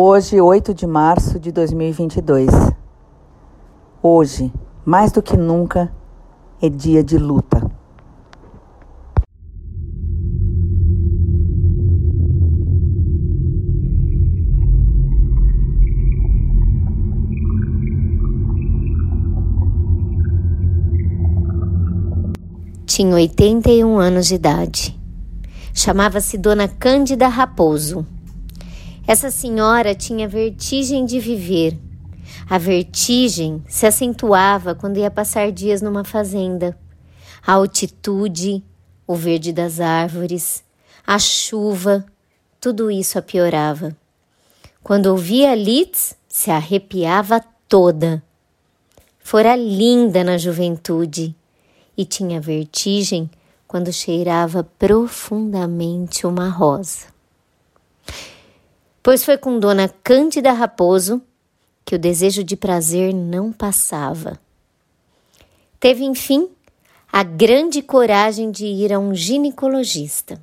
Hoje, 8 de março de 2022. Hoje, mais do que nunca, é dia de luta. Tinha 81 anos de idade. Chamava-se Dona Cândida Raposo. Essa senhora tinha vertigem de viver. A vertigem se acentuava quando ia passar dias numa fazenda. A altitude, o verde das árvores, a chuva, tudo isso a piorava. Quando ouvia Litz, se arrepiava toda. Fora linda na juventude e tinha vertigem quando cheirava profundamente uma rosa. Pois foi com Dona Cândida Raposo que o desejo de prazer não passava. Teve, enfim, a grande coragem de ir a um ginecologista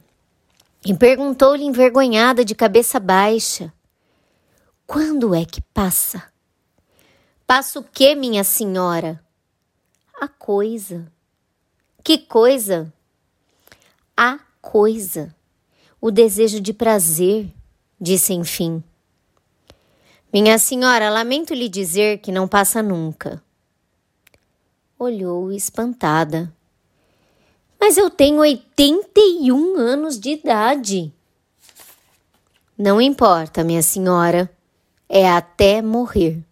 e perguntou-lhe envergonhada, de cabeça baixa: Quando é que passa? Passa o que, minha senhora? A coisa. Que coisa? A coisa. O desejo de prazer, disse enfim. Minha senhora, lamento lhe dizer que não passa nunca. Olhou espantada. Mas eu tenho 81 anos de idade. Não importa, minha senhora. É até morrer.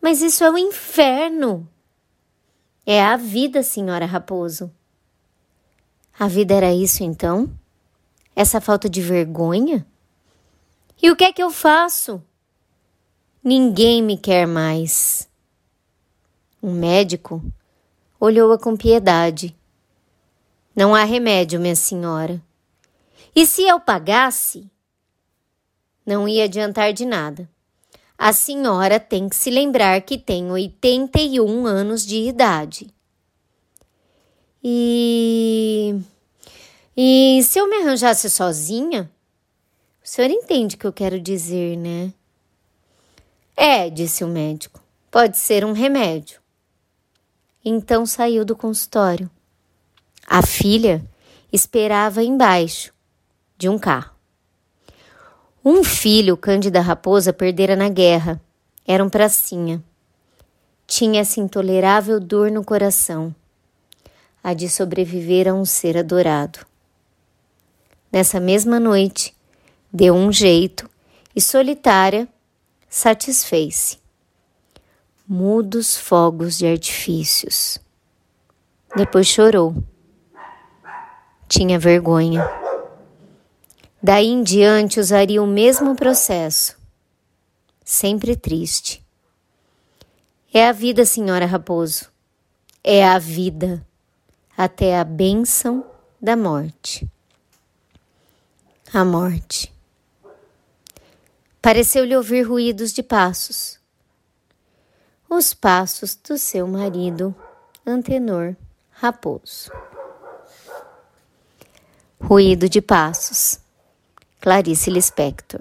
Mas isso é o um inferno. É a vida, senhora Raposo. A vida era isso então? Essa falta de vergonha? E o que é que eu faço? Ninguém me quer mais. Um médico olhou-a com piedade. Não há remédio, minha senhora. E se eu pagasse? Não ia adiantar de nada. A senhora tem que se lembrar que tem 81 anos de idade. E. E se eu me arranjasse sozinha? Senhor entende o que eu quero dizer, né? É, disse o médico. Pode ser um remédio. Então saiu do consultório. A filha esperava embaixo de um carro. Um filho, Cândida Raposa, perdera na guerra. Era um pracinha. Tinha essa intolerável dor no coração, a de sobreviver a um ser adorado. Nessa mesma noite, deu um jeito e, solitária, satisfez-se. Mudos fogos de artifícios. Depois chorou. Tinha vergonha. Daí em diante usaria o mesmo processo. Sempre triste. É a vida, senhora Raposo. É a vida até a bênção da morte. A morte. Pareceu-lhe ouvir ruídos de passos. Os passos do seu marido, Antenor Raposo. Ruído de passos Clarice Lispector.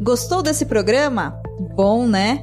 Gostou desse programa? Bom, né?